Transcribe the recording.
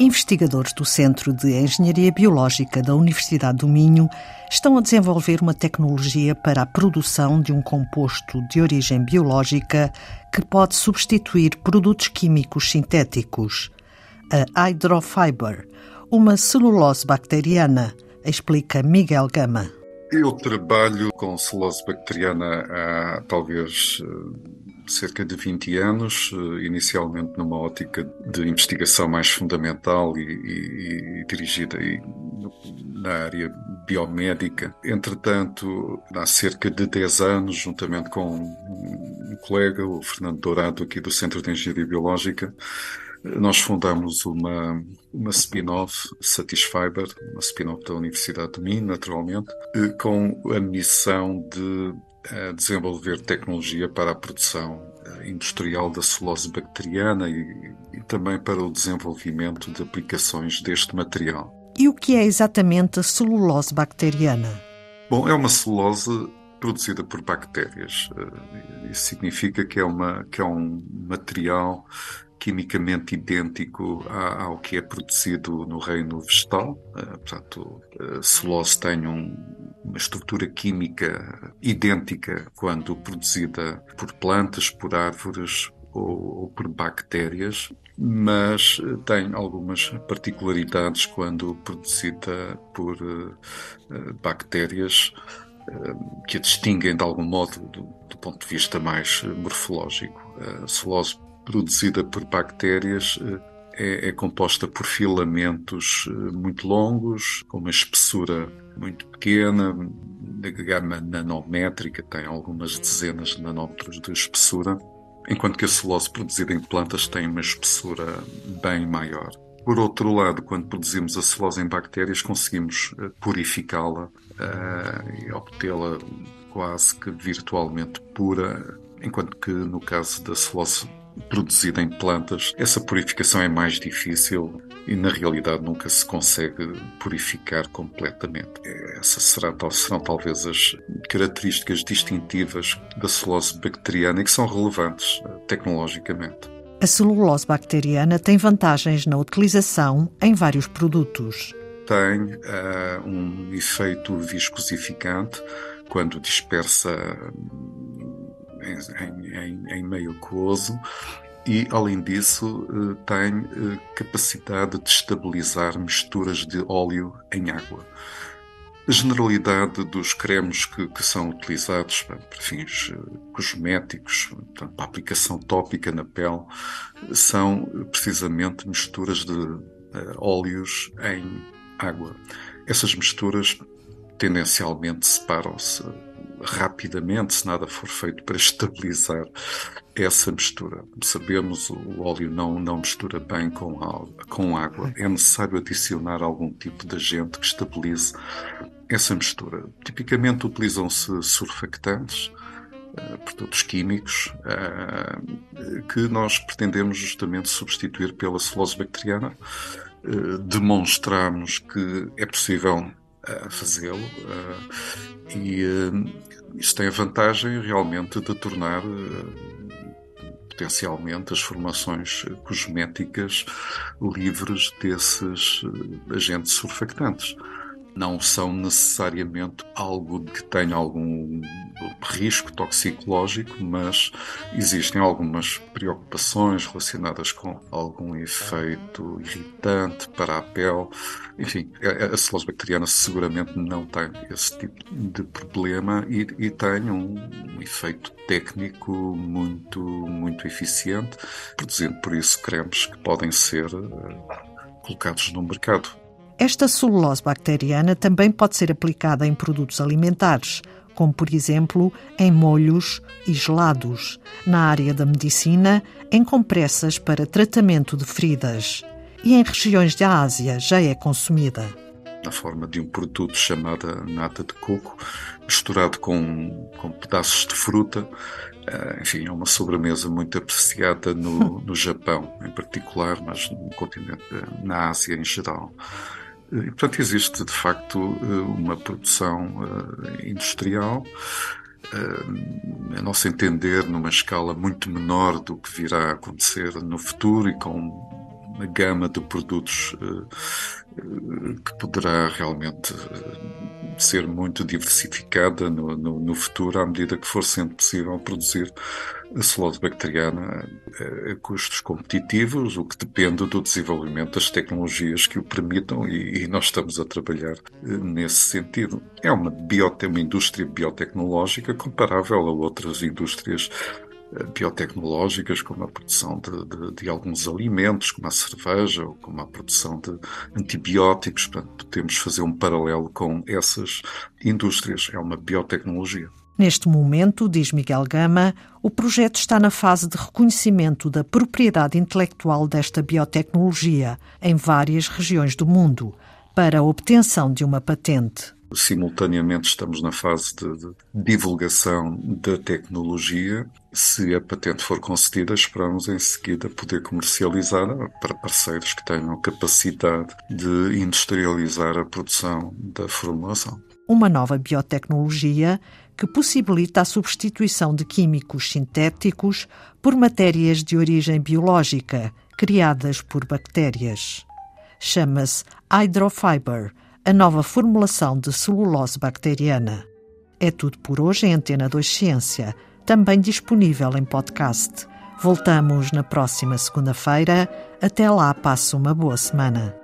Investigadores do Centro de Engenharia Biológica da Universidade do Minho estão a desenvolver uma tecnologia para a produção de um composto de origem biológica que pode substituir produtos químicos sintéticos. A Hydrofiber, uma celulose bacteriana, explica Miguel Gama. Eu trabalho com celulose bacteriana há talvez cerca de 20 anos, eh, inicialmente numa ótica de investigação mais fundamental e, e, e dirigida na área biomédica. Entretanto, há cerca de 10 anos, juntamente com um colega, o Fernando Dourado, aqui do Centro de Engenharia Biológica, nós fundamos uma, uma spin-off, Satisfiber, uma spin-off da Universidade de Minho, naturalmente, eh, com a missão de a desenvolver tecnologia para a produção eh, industrial da celulose bacteriana e, e também para o desenvolvimento de aplicações deste material. E o que é exatamente a celulose bacteriana? Bom, é uma celulose produzida por bactérias. Eh, isso significa que é, uma, que é um material quimicamente idêntico ao que é produzido no reino vegetal. Eh, portanto, a celulose tem um, uma estrutura química idêntica quando produzida por plantas, por árvores ou, ou por bactérias, mas eh, tem algumas particularidades quando produzida por uh, bactérias que a distinguem de algum modo do, do ponto de vista mais morfológico. A celulose produzida por bactérias é, é, composta por filamentos muito longos, com uma espessura muito pequena, de gama nanométrica, tem algumas dezenas de nanómetros de espessura, enquanto que a celulose produzida em plantas tem uma espessura bem maior. Por outro lado, quando produzimos a celulose em bactérias, conseguimos eh, purificá-la uh, e obtê-la quase que virtualmente pura, enquanto que no caso da celulose produzida em plantas, essa purificação é mais difícil e na realidade nunca se consegue purificar completamente. Essas serão, serão talvez as características distintivas da celulose bacteriana e que são relevantes eh, tecnologicamente. A celulose bacteriana tem vantagens na utilização em vários produtos. Tem uh, um efeito viscosificante quando dispersa em, em, em meio aquoso e, além disso, eh, tem eh, capacidade de estabilizar misturas de óleo em água. A generalidade dos cremes que, que são utilizados para fins eh, cosméticos, para aplicação tópica na pele, são precisamente misturas de uh, óleos em água. Essas misturas tendencialmente separam-se rapidamente se nada for feito para estabilizar essa mistura. Sabemos o óleo não, não mistura bem com, com água. É necessário adicionar algum tipo de agente que estabilize essa mistura. Tipicamente utilizam-se surfactantes, uh, produtos químicos, uh, que nós pretendemos justamente substituir pela celulose bacteriana. Uh, demonstramos que é possível a fazê-lo uh, e uh, isso tem a vantagem realmente de tornar uh, potencialmente as formações cosméticas livres desses agentes surfactantes não são necessariamente algo que tenha algum risco toxicológico, mas existem algumas preocupações relacionadas com algum efeito irritante para a pele. Enfim, a, celulose bacteriana seguramente não tem esse tipo de problema e, e tem um, um efeito técnico muito, muito eficiente, produzindo por isso cremes que podem ser uh, colocados no mercado. Esta celulose bacteriana também pode ser aplicada em produtos alimentares, como por exemplo em molhos e gelados, na área da medicina, em compressas para tratamento de feridas e em regiões da Ásia já é consumida. Na forma de um produto chamado nata de coco, misturado com, com pedaços de fruta. Eh, enfim, é uma sobremesa muito apreciada no, no Japão, em particular, mas no continente, na Ásia em geral. E, portanto, existe de facto eh, uma produção eh, industrial, eh, a nosso entender, numa escala muito menor do que virá a acontecer no futuro e com uma gama de produtos que poderá realmente ser muito diversificada no, no, no, futuro, à medida que for sendo possível produzir a celulose bacteriana a, a, custos competitivos, o que depende do desenvolvimento das tecnologias que o permitam e, e nós estamos a trabalhar eh, nesse sentido. É uma, biote, uma indústria biotecnológica comparável a outras indústrias eh, biotecnológicas, como a produção de, de, de, alguns alimentos, como a cerveja, ou como a produção de antibióticos. Portanto, podemos fazer um paralelo com essas indústrias. É uma biotecnologia. Neste momento, diz Miguel Gama, o projeto está na fase de reconhecimento da propriedade intelectual desta biotecnologia em várias regiões do mundo, para a obtenção de uma patente. Simultaneamente estamos na fase de, de, divulgação da tecnologia. Se a patente for concedida, esperamos em seguida poder comercializar para parceiros que tenham capacidade de industrializar a produção da formulação. Uma nova biotecnologia que possibilita a substituição de químicos sintéticos por matérias de origem biológica criadas por bactérias. Chama-se Hydrofiber a nova formulação de celulose bacteriana. É tudo por hoje em Antena 2 Ciência, também disponível em podcast. Voltamos na próxima segunda-feira. Até lá, passe uma boa semana.